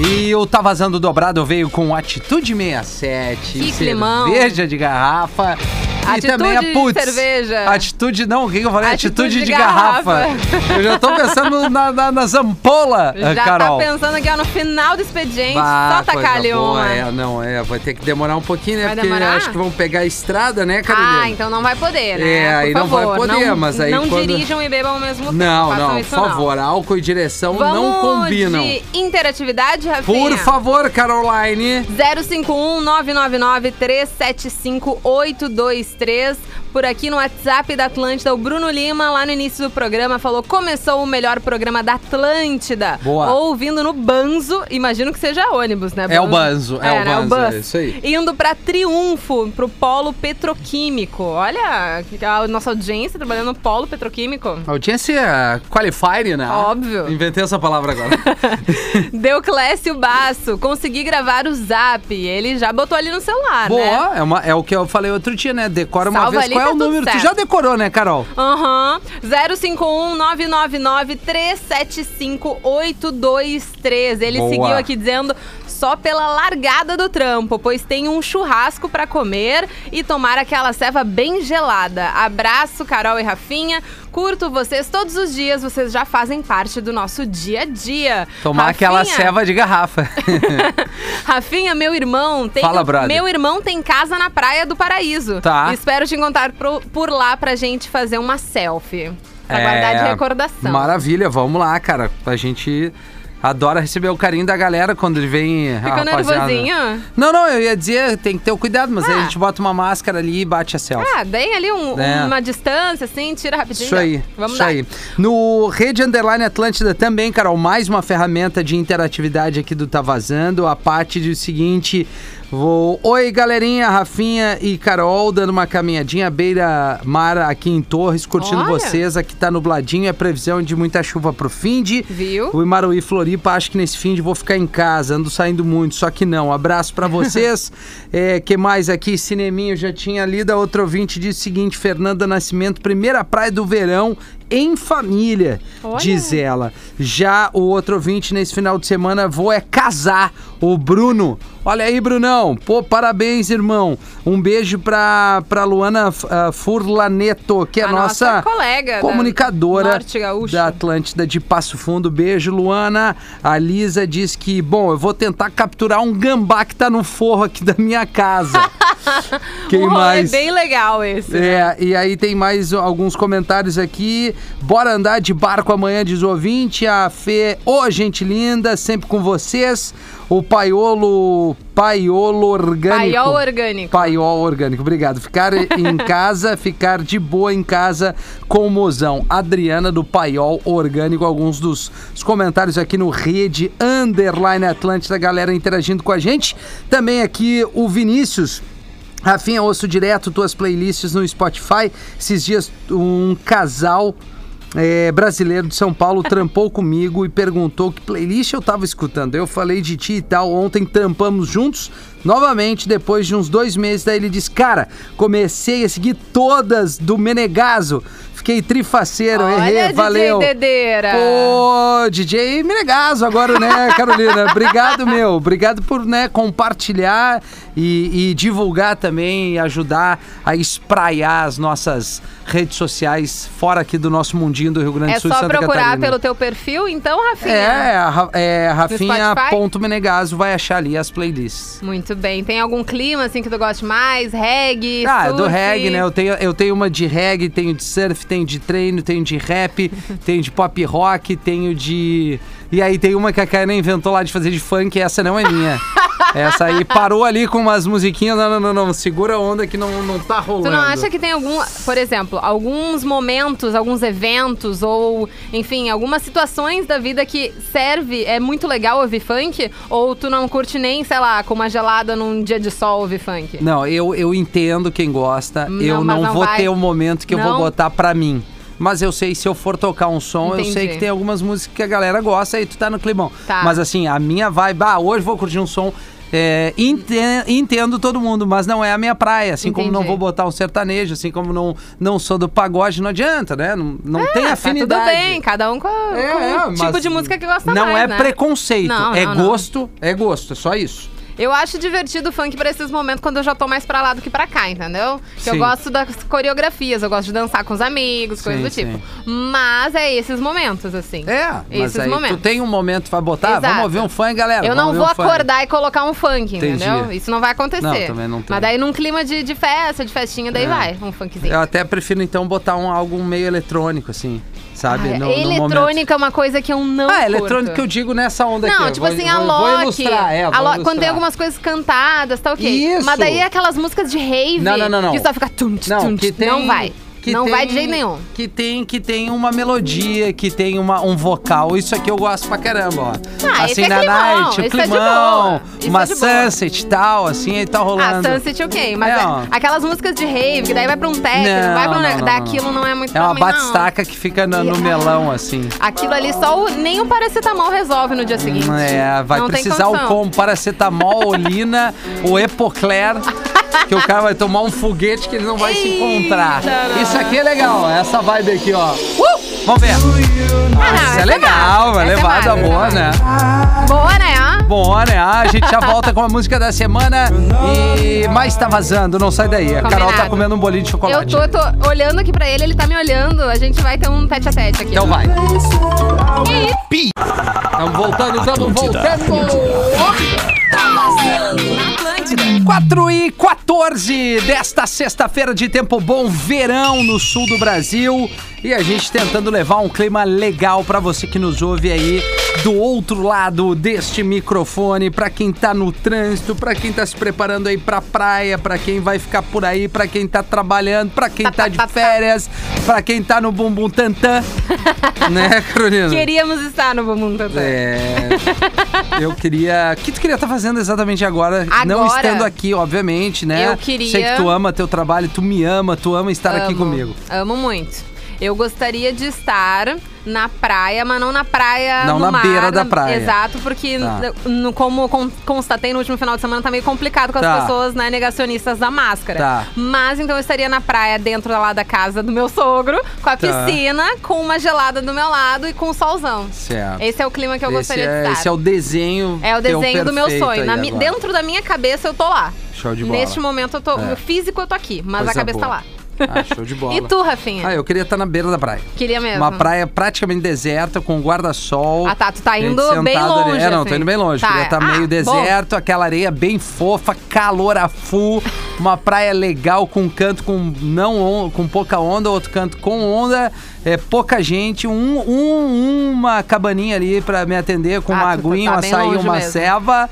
E o Tá Vazando Dobrado veio com Atitude 67, Que climão. cerveja de garrafa. E Atitude também a de putz, cerveja. Atitude não, o que eu falei? Atitude, Atitude de, de garrafa. garrafa. Eu já tô pensando na, na, nas ampolas, Já Carol. tá pensando aqui ó, no final do expediente, Bah, só tacar ali uma. É, não, é, vai ter que demorar um pouquinho, né? Vai porque demorar? acho que vão pegar a estrada, né, Carolina? Ah, então não vai poder, né? É, Por aí não vai poder, não- mas aí Não quando- dirijam e bebam ao mesmo tempo. Não, não, por favor, álcool e direção Vamos não combinam. de interatividade, Rafinha? Por favor, Caroline. 051 999 375 823 por aqui no WhatsApp da Atlântida. O Bruno Lima, lá no início do programa, falou: começou o melhor programa da Atlântida. Boa. Ouvindo no Banzo, imagino que seja ônibus, né? É o Banzo, é o né? Banzo, é isso aí. Indo pra Triunfo, pro Polo Petroquímico. Olha, a nossa audiência trabalhando no Polo Petroquímico. Audiência qualified, né? Óbvio. Inventei essa palavra agora. Deu Clécio Baço, consegui gravar o zap. Ele já botou ali no celular, né? Boa, é, uma- é o que eu falei outro dia, né? Decora uma Salva vez. Qual é tá o número? Tu certo. já decorou, né, Carol? Aham. 051 999 375 823. Ele Boa. seguiu aqui dizendo só pela largada do trampo, pois tem um churrasco pra comer e tomar aquela ceva bem gelada. Abraço, Carol e Rafinha. Curto vocês todos os dias, vocês já fazem parte do nosso dia a dia. Tomar aquela Rafinha, ceva de garrafa. Rafinha, meu irmão, tem Fala, brother. meu irmão tem casa na Praia do Paraíso. Tá. Espero te encontrar por lá pra gente fazer uma selfie. Pra guardar de recordação. É, Maravilha, vamos lá, cara. A gente adora receber o carinho da galera quando ele vem. a Fica rapaziada. nervosinho? Não, não, eu ia dizer, tem que ter o cuidado, mas aí a Ah. gente bota uma máscara ali e bate a selfie. Ah, bem ali um- É. uma distância, assim, tira rapidinho. Isso aí, Vamos isso lá. aí. No Rede Underline Atlântida também, Carol, mais uma ferramenta de interatividade aqui do Tá Vazando. A parte do seguinte, vou... Oi, galerinha, Rafinha e Carol, dando uma caminhadinha à beira-mar aqui em Torres, curtindo Olha. vocês. Aqui tá nubladinho, é previsão de muita chuva pro fim de... Viu? O Imaruí Floripa, acho que nesse fim de vou ficar em casa, ando saindo muito, só que não. Abraço pra vocês. é, que mais aqui? Cineminho, já tinha lido. A outra ouvinte disse o seguinte: Fernanda Nascimento, primeira praia do verão em família, Olha. diz ela. Já o outro ouvinte nesse final de semana vou é casar, o Bruno. Olha aí, Brunão. Pô, parabéns, irmão. Um beijo pra, pra Luana uh, Furlaneto, que é A nossa, nossa colega da comunicadora Gaúcha. da Atlântida de Passo Fundo. Beijo, Luana. A Lisa diz que, bom, eu vou tentar capturar um gambá que tá no forro aqui da minha casa. Quem um rolê mais? bem legal esse. É, e aí tem mais alguns comentários aqui. Bora andar de barco amanhã, diz o ouvinte. A Fê, ô gente linda, sempre com vocês. O Paiolo, Paiolo Orgânico. Paiol orgânico. Paiol orgânico, obrigado. Ficar em casa, ficar de boa em casa com o mozão. Adriana do Paiol Orgânico, alguns dos os comentários aqui no Rede Underline Atlântida, galera interagindo com a gente. Também aqui o Vinícius. Rafinha, ouço direto tuas playlists no Spotify. Esses dias um casal é, brasileiro de São Paulo trampou comigo e perguntou que playlist eu tava escutando. Eu falei de ti e tal. Ontem trampamos juntos novamente, depois de uns dois meses. Daí ele disse: Cara, comecei a seguir todas do Menegaso. Fiquei trifaceiro, Olha, errei, DJ valeu. Dedeira. Pô, DJ Menegaso agora, né, Carolina? Obrigado, meu. Obrigado por, né, compartilhar e, e divulgar também ajudar a espraiar as nossas redes sociais fora aqui do nosso mundinho do Rio Grande do É Sul e só procurar pelo teu perfil, então, Rafinha? É, é Spotify? Rafinha.menegaso vai achar ali as playlists. Muito bem. Tem algum clima, assim, que tu goste mais? Reggae, Ah, surf? do reggae, né? Eu tenho, eu tenho uma de reggae, tenho de surf, tenho de treino, tenho de rap, tenho de pop rock, tenho de. E aí tem uma que a Karen inventou lá de fazer de funk, e essa não é minha. Essa aí parou ali com umas musiquinhas. Não, não, não, não. Segura a onda que não, não tá rolando. Tu não acha que tem algum, por exemplo, alguns momentos, alguns eventos ou, enfim, algumas situações da vida que serve, é muito legal ouvir funk? Ou tu não curte nem, sei lá, com uma gelada num dia de sol ouvir funk? Não, eu, eu entendo quem gosta. Não, eu não, não vou vai. ter o momento que eu vou botar pra mim. Mas eu sei, se eu for tocar um som, eu sei Entendi. que tem algumas músicas que a galera gosta e tu tá no climão. Tá. Mas assim, a minha vibe, ah, hoje vou curtir um som. é, ente- entendo todo mundo, mas não é a minha praia. Assim como não Entendi. vou botar um sertanejo, assim como não, não sou do pagode, não adianta, né? Não, não tem Tá afinidade. tudo bem, cada um com, com É, o tipo de música que gosta Não mais, é né? preconceito, Não, é não, não. gosto, é gosto, é só isso. Eu acho divertido o funk pra esses momentos quando eu já tô mais pra lá do que pra cá, entendeu? Que eu gosto das coreografias, eu gosto de dançar com os amigos, coisas do tipo. sim. Mas é esses momentos, assim. É, mas Esses aí momentos. tu tem um momento, vai botar, Exato. vamos ouvir um funk, galera. Eu não vou um funk. acordar e colocar um funk, Entendi. entendeu? Isso não vai acontecer. Não, também não tem. Mas daí num clima de, de festa, de festinha, daí É. vai, um funkzinho. Eu até prefiro então botar um algo meio eletrônico, assim, sabe? Ai, No- no eletrônica é uma coisa que eu não Ah, curto. eletrônico que eu digo nessa onda aqui. Não, tipo vou- assim, vou, a Vou Loki. ilustrar, é, a vou Lo- Quando tem ilustrar. Algumas coisas cantadas, tá ok. Isso. Mas daí é aquelas músicas de rave. Não, não, não, não. Que só fica tum, tum, Não, tum, que tem, não vai. Que não tem- vai de jeito nenhum. Que tem, que tem uma melodia, que tem uma, um vocal. Isso aqui eu gosto pra caramba, ó. Ah, assim, é na climão, night, o é climão, isso uma é sunset e tal, assim, aí tá Ah, rolando. Sunset ok, mas É, é- aquelas músicas de rave, que daí vai pra um Não, vai pra um... não, não, daquilo não, é muito É uma batistaca que fica no, no melão, assim. Aquilo ali só o, nem o paracetamol resolve no dia seguinte. É, vai precisar o como paracetamol, olina, o epocler, que o cara vai tomar um foguete que ele não vai se encontrar. não. Isso aqui é legal, essa vibe aqui, ó. Uh! Vamos ver. Ah, não, Isso é legal, é essa levada boa, né? Boa, né? Ah? Bom, né? A gente já volta com a música da semana e mais tá vazando, não sai daí. A Carol tá comendo um bolinho de Eu chocolate. tô, eu tô olhando aqui pra ele, ele tá me olhando. A gente vai ter um tete a tete aqui. Então vai. E Estamos voltando, estamos voltando. 4 e 14 desta sexta-feira de tempo bom, verão no sul do Brasil. E a gente tentando levar um clima legal pra você que nos ouve aí do outro lado deste microfone, pra quem tá no trânsito, pra quem tá se preparando aí pra praia, pra quem vai ficar por aí, pra quem tá trabalhando, pra quem tá de férias, pra quem tá no bumbum tantã. né, Carolina? queríamos estar no Bumbum Tantã. É. Eu queria. O que tu queria estar fazendo exatamente agora? Não Agora? estando aqui, obviamente, né? Eu queria- Sei que tu ama teu trabalho, tu me ama, tu ama estar aqui Amo, comigo. Amo muito. Eu gostaria de estar na praia, mas não na praia Não no na mar, beira da na- praia. Exato, porque Tá. no- como con- constatei no último final de semana, tá meio complicado com as Tá. pessoas né, negacionistas da máscara. Tá. Mas então eu estaria na praia dentro lá da casa do meu sogro, com a Tá. piscina, com uma gelada do meu lado e com um solzão. Certo. Esse é o clima que eu esse, gostaria é, de estar. esse é o desenho. É o desenho do meu sonho. Na dentro da minha cabeça eu tô lá. Show de bola. Neste momento eu tô. É. O físico eu tô aqui, mas Coisa a cabeça boa. tá lá. Ah, show de bola. E tu, Rafinha? Ah, eu queria estar na beira da praia. Queria mesmo. Uma praia praticamente deserta, com guarda-sol. Ah, tá, tu tá indo bem sentado ali. longe, É, não, assim. tô indo bem longe. Tá, Queria estar ah, meio bom. deserto, aquela areia bem fofa, calor a full, uma praia legal com um canto com não on- com pouca onda, outro canto com onda, é, pouca gente, um, um- uma cabaninha ali pra me atender com Ah, uma tá aguinha, um bem açaí, uma mesmo. ceva.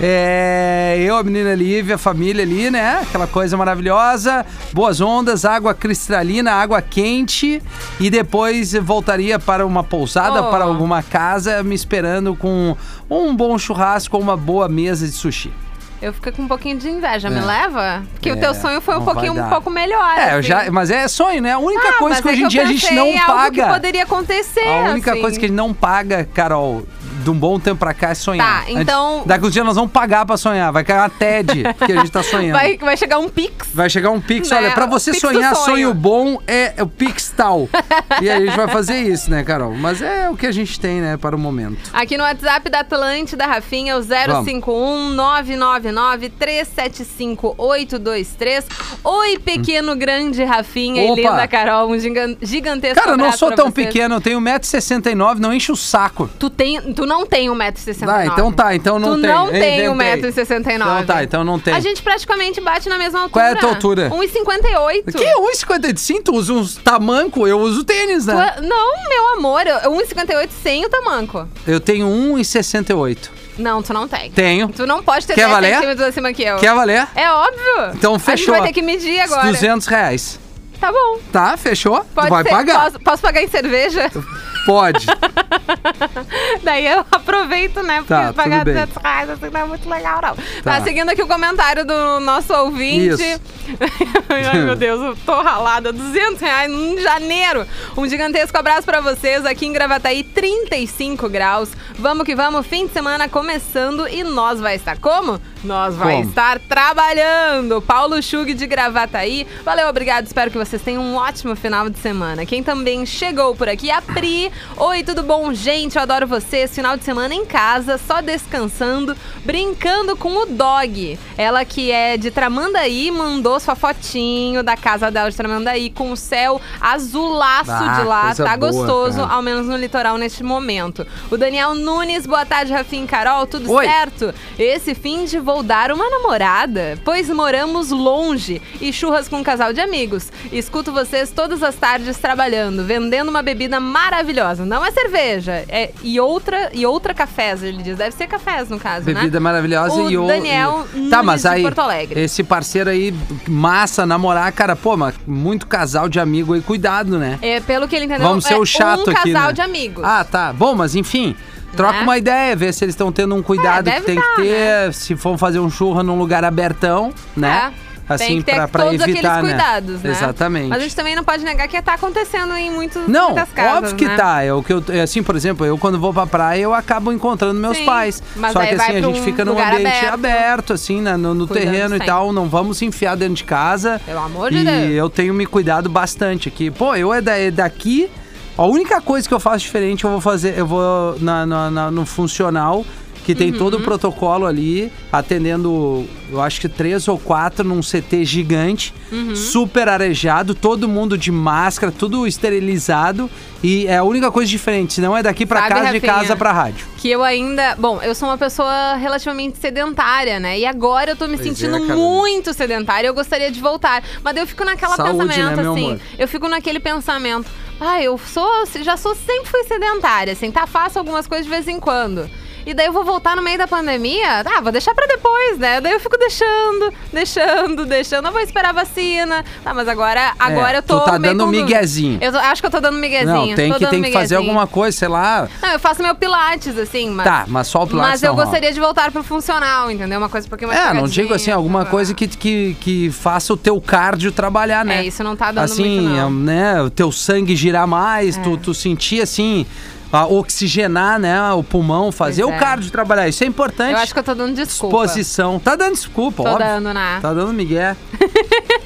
É, eu, a menina Lívia, a família ali, né? Aquela coisa maravilhosa, boas ondas, água cristalina, água quente e depois voltaria para uma pousada, Oh. para alguma casa, me esperando com um bom churrasco ou uma boa mesa de sushi. Eu fiquei com um pouquinho de inveja. Me É. leva? Porque o É, teu sonho foi um não vai pouquinho dar. um pouco melhor. É, eu assim. já, mas é sonho, né? A única Ah, coisa mas que é hoje em eu dia a gente pensei não em algo paga. que poderia acontecer. A única assim. coisa que a gente não paga, Carol, de um bom tempo pra cá é sonhar. Tá, A gente- então- Daqui uns dias nós vamos pagar pra sonhar. Vai cair uma TED, porque a gente tá sonhando. Vai, vai chegar um pix. Vai chegar um Pix, Né? olha, pra você Pix sonhar sonho. sonho bom é o Pix tal. e aí a gente vai fazer isso, né, Carol? Mas é o que a gente tem, né, para o momento. Aqui no WhatsApp da Atlântida, Rafinha, o 051 999 375 823. Oi, pequeno, grande Rafinha Opa. e linda Carol. Um gigan- gigantesco Cara, eu não sou tão vocês. pequeno, eu tenho 1,69m, não enche o saco. Tu, tem, tu não tem 1,69m. Vai, então tá, então não tu tem. não tem Inventei. 1,69m. Então tá, então não tem. A gente praticamente bate na mesma altura. Qual é a tua altura? 1,58. Que 1,55? Tu usa uns tamanco, eu uso tênis, Tu né? é- Não, meu amor, eu- 1,58 sem o tamanco. Eu tenho 1,68. Não, tu não tem. Tenho. Tu não pode ter Quer 10 valer? centímetros acima que eu. Quer valer? É óbvio. Então A gente fechou. vai ter que medir agora. 200 reais. Tá bom. Tá, fechou? Pode vai ser. pagar. Posso, posso pagar em cerveja? Pode. Daí eu aproveito, né? Porque Tá, pagar tudo bem. 200 reais assim não é muito legal, não. Tá. Tá. seguindo aqui o comentário do nosso ouvinte. Ai, meu Deus, eu tô ralada. 200 reais em janeiro. Um gigantesco abraço pra vocês aqui em Gravataí, 35 graus. Vamos que vamos, fim de semana começando e nós vai estar como? Nós vai Como? estar trabalhando. Paulo Chug de Gravataí. Valeu, obrigado. Espero que vocês tenham um ótimo final de semana. Quem também chegou por aqui, a Pri. Oi, tudo bom, gente? Eu adoro vocês. Final de semana em casa, só descansando, brincando com o dog. Ela que é de Tramandaí, mandou sua fotinho da casa dela de Tramandaí com o céu azulaço Ah, de lá. Tá boa, gostoso, cara. ao menos no litoral neste momento. O Daniel Nunes, boa tarde, Rafinha e Carol, tudo Oi. certo? Esse fim de vou dar uma namorada, pois moramos longe e churras com um casal de amigos. Escuto vocês todas as tardes trabalhando, vendendo uma bebida maravilhosa. Não é cerveja, é e outra e outra cafés, ele diz. Deve ser cafés no caso, né? Bebida maravilhosa O e o. Daniel e- Tá, mas de aí. Porto Alegre. Esse parceiro aí, massa, namorar, cara, pô, mas muito casal de amigo aí, cuidado, né? É, pelo que ele entendeu, Vamos ser é o chato um aqui. casal né? de amigos. Ah, tá. Bom, mas enfim. Troca Né? uma ideia, vê se eles estão tendo um cuidado É, que tem que ter. Se for fazer um churra num lugar abertão, né? É. Assim, tem que ter pra, pra todos evitar, aqueles né? cuidados, né? Exatamente. Mas a gente também não pode negar que tá acontecendo em muitos, Não, muitas casas, óbvio que né? tá. É o que eu, é assim, por exemplo, eu quando vou pra praia, eu acabo encontrando meus Sim, pais. mas Só que assim, a gente um fica num ambiente aberto. aberto, assim, né, no, no terreno e tal. Não vamos se enfiar dentro de casa. Pelo amor de e Deus. eu tenho me cuidado bastante aqui. Pô, eu é, da- é daqui. A única coisa que eu faço diferente, eu vou fazer, eu vou na, na- na- no funcional, que tem todo o Uhum. protocolo ali, atendendo, eu acho que três ou quatro num CT gigante, Uhum. super arejado, todo mundo de máscara, tudo esterilizado. E é a única coisa diferente, senão é daqui pra Sabe, casa, de Rafinha? casa pra rádio. Que eu ainda. Bom, eu sou uma pessoa relativamente sedentária, né? E agora eu tô me Pois sentindo é, muito sedentária. Eu gostaria de voltar. Mas daí eu fico naquela Saúde, pensamento, né, meu assim. amor? Eu fico naquele pensamento. Ah, eu sou. Já sou, sempre fui sedentária, assim, tá? Faço algumas coisas de vez em quando. E daí eu vou voltar no meio da pandemia? Ah, vou deixar pra depois, né? Daí eu fico deixando, deixando, deixando. Eu vou esperar a vacina. Tá, mas agora, agora É, eu tô. tu tá dando dúvida. miguezinho. Eu tô- acho que eu tô dando miguezinho. Não, tem tô que, tem que fazer alguma coisa, sei lá. Não, eu faço meu pilates, assim, mas... Tá, mas só o pilates Mas eu não gostaria de voltar pro funcional, entendeu? Uma coisa um pouquinho mais É, não digo assim, alguma coisa que, que, que faça o teu cardio trabalhar, né? É, isso não tá dando assim, muito, não. é, né, o teu sangue girar mais, É. tu, tu sentir assim, a oxigenar, né, o pulmão, fazer Pois o é. cardio trabalhar. Isso é importante. Eu acho que eu tô dando desculpa. Exposição. Tá dando desculpa, Tô óbvio. dando, né? Tá dando migué.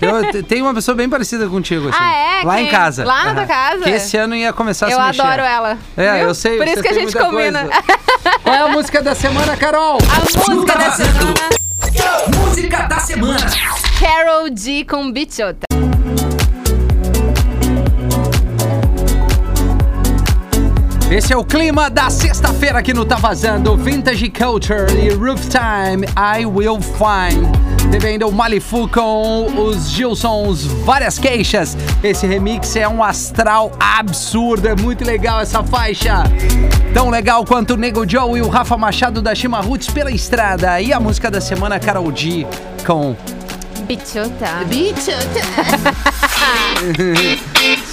Eu te- tenho uma pessoa bem parecida contigo, assim. Ah, é? Lá Quem? em casa. Lá na tua casa? Que esse ano ia começar a Eu se mexer. adoro ela. É, viu? eu sei. Por isso que a tem gente combina. Qual é a música da semana, Carol? A música da semana, Música da semana. Carol D com Bichota. Esse é o clima da sexta-feira aqui no Tá Vazando. Vintage Culture e Rooftime, I Will Find. Teve ainda o Malifu com os Gilsons, várias queixas. Esse remix é um astral absurdo, é muito legal essa faixa. Tão legal quanto o Nego Joe e o Rafa Machado da Shima Roots pela estrada. E a música da semana, Carol D com Bichota.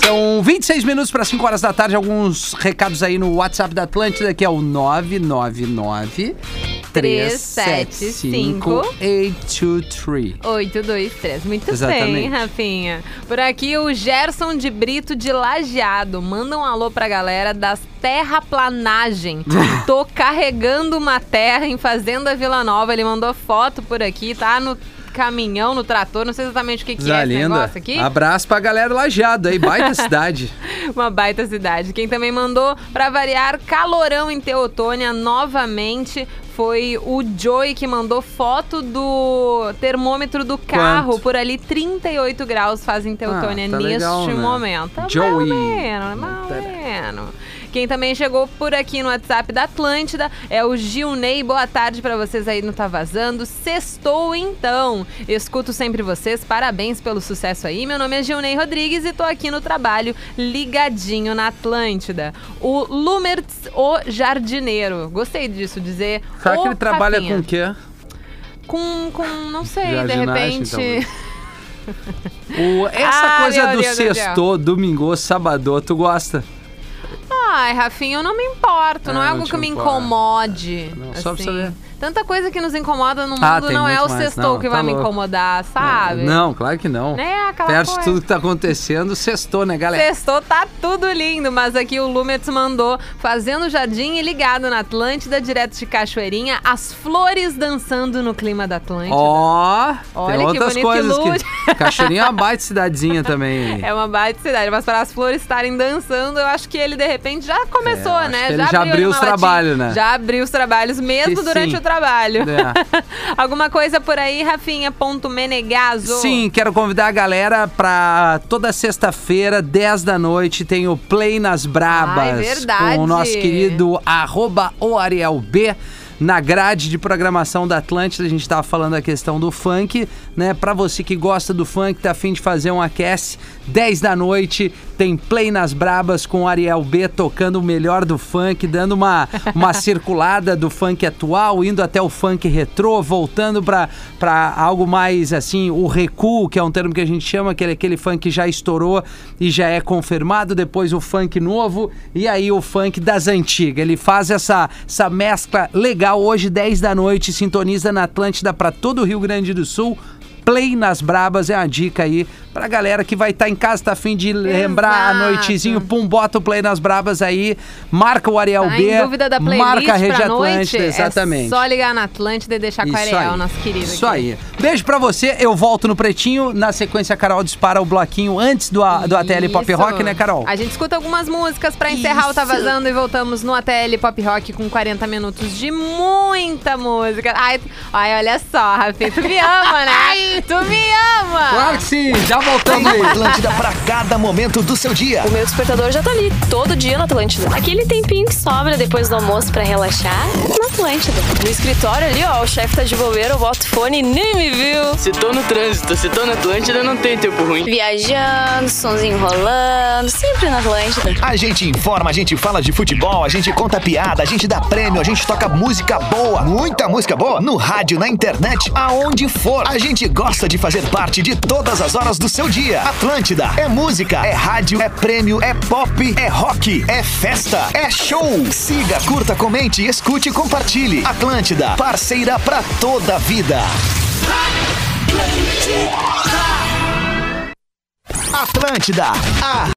São 26 minutos para 5 horas da tarde. Alguns recados aí no WhatsApp da Atlântida, que é o 999 375 823. 823. Muito bem, Exatamente. Rafinha. Por aqui, o Gerson de Brito de Lajeado. Manda um alô pra galera das terraplanagem. Tô carregando uma terra em Fazenda Vila Nova. Ele mandou foto por aqui, tá no caminhão, no trator. Não sei exatamente o que, que é esse negócio aqui. Abraço pra galera lajada aí, baita cidade. Uma baita cidade. Quem também mandou, pra variar, calorão em Teotônia novamente. Foi o Joey que mandou foto do termômetro do carro. Quanto? Por ali, 38 graus faz em Teotônia Ah, tá neste legal, né? momento. Tá Joey. Ou menos, ou Tá- menos. Quem também chegou por aqui no WhatsApp da Atlântida é o Gilney. Boa tarde pra vocês aí no Tá Vazando. Sextou então. Escuto sempre vocês. Parabéns pelo sucesso aí. Meu nome é Gilney Rodrigues e tô aqui no trabalho ligadinho na Atlântida. O Lumertz, o jardineiro. Gostei disso, dizer. Será o que ele trabalha Rafinha. com o quê? Com, com, não sei, de repente. O- essa Ah, coisa do Deus do céu. sexto, domingo, sábado, tu gosta? Ai, Rafinha, eu não me importo. Não é não algo que me incomode. Não, só pra assim. saber. Tanta coisa que nos incomoda no mundo Ah, não é o mais. sextou Não, que tá vai me louco. incomodar, sabe? Não, claro que não. Né, Perto de coisa. tudo que tá acontecendo, sextou, né, galera? Sextou tá tudo lindo, mas aqui o Lumetz mandou fazendo jardim e ligado na Atlântida, direto de Cachoeirinha, as flores dançando no clima da Atlântida. Ó, Olha tem outras que coisas que... Cachoeirinha é uma baita cidadezinha também. É uma baita cidade, mas para as flores estarem dançando, eu acho que ele de repente já começou, É, né? já ali abriu uma os trabalhos, né? Já abriu os trabalhos, mesmo Que durante sim. o trabalho. É. Alguma coisa por aí, Rafinha? Ponto Menegaso. Sim, quero convidar a galera pra toda sexta-feira, 10 da noite, tem o Play nas Brabas. Ai, verdade. Com o nosso querido arroba o Ariel B. Na grade de programação da Atlântida, a gente tava falando a questão do funk, né? Pra você que gosta do funk, tá afim de fazer um aquece, 10 da noite, tem Play nas Brabas com o Ariel B tocando o melhor do funk, dando uma, uma circulada do funk atual, indo até o funk retrô, voltando pra pra algo mais assim, o recuo, que é um termo que a gente chama, aquele, aquele funk que já estourou e já é confirmado, depois o funk novo e aí o funk das antigas. Ele faz essa, essa mescla legal hoje, 10 da noite, sintoniza na Atlântida pra todo o Rio Grande do Sul. Play nas Brabas é uma dica aí pra galera que vai estar em casa, tá afim de lembrar a Exato. noitezinho, pum, bota o Play nas Brabas aí, marca o Ariel Tá B, em dúvida da playlist marca a Rede noite? Atlântida, exatamente. É só ligar na Atlântida e deixar com o Isso Ariel, aí. nosso querido. Isso aqui. aí. Beijo pra você. Eu volto no Pretinho. Na sequência, a Carol dispara o bloquinho antes do, a- do ATL Pop Isso. Rock, né, Carol? A gente escuta algumas músicas pra encerrar o Tá Isso. Vazando e voltamos no ATL Pop Rock com 40 minutos de muita música. Ai, ai olha só, Rafi, tu me ama, né? Tu me ama! Claro que sim. Já voltamos aí. Atlântida pra cada momento do seu dia. O meu despertador já tá ali, todo dia na Atlântida. Aquele tempinho que sobra depois do almoço pra relaxar, na Atlântida. No escritório ali, ó, o chefe tá de bobeira, eu boto fone e nem me viu. Se tô no trânsito, se tô na Atlântida, não tem tempo ruim. Viajando, sonzinho rolando, sempre na Atlântida. A gente informa, a gente fala de futebol, a gente conta piada, a gente dá prêmio, a gente toca música boa, muita música boa, no rádio, na internet, aonde for. A gente gosta de fazer parte de todas as horas do seu dia. Atlântida é música, é rádio, é prêmio, é pop, é rock, é festa, é show. Siga, curta, comente, escute e compartilhe. Atlântida, parceira pra toda a vida. Atlântida, a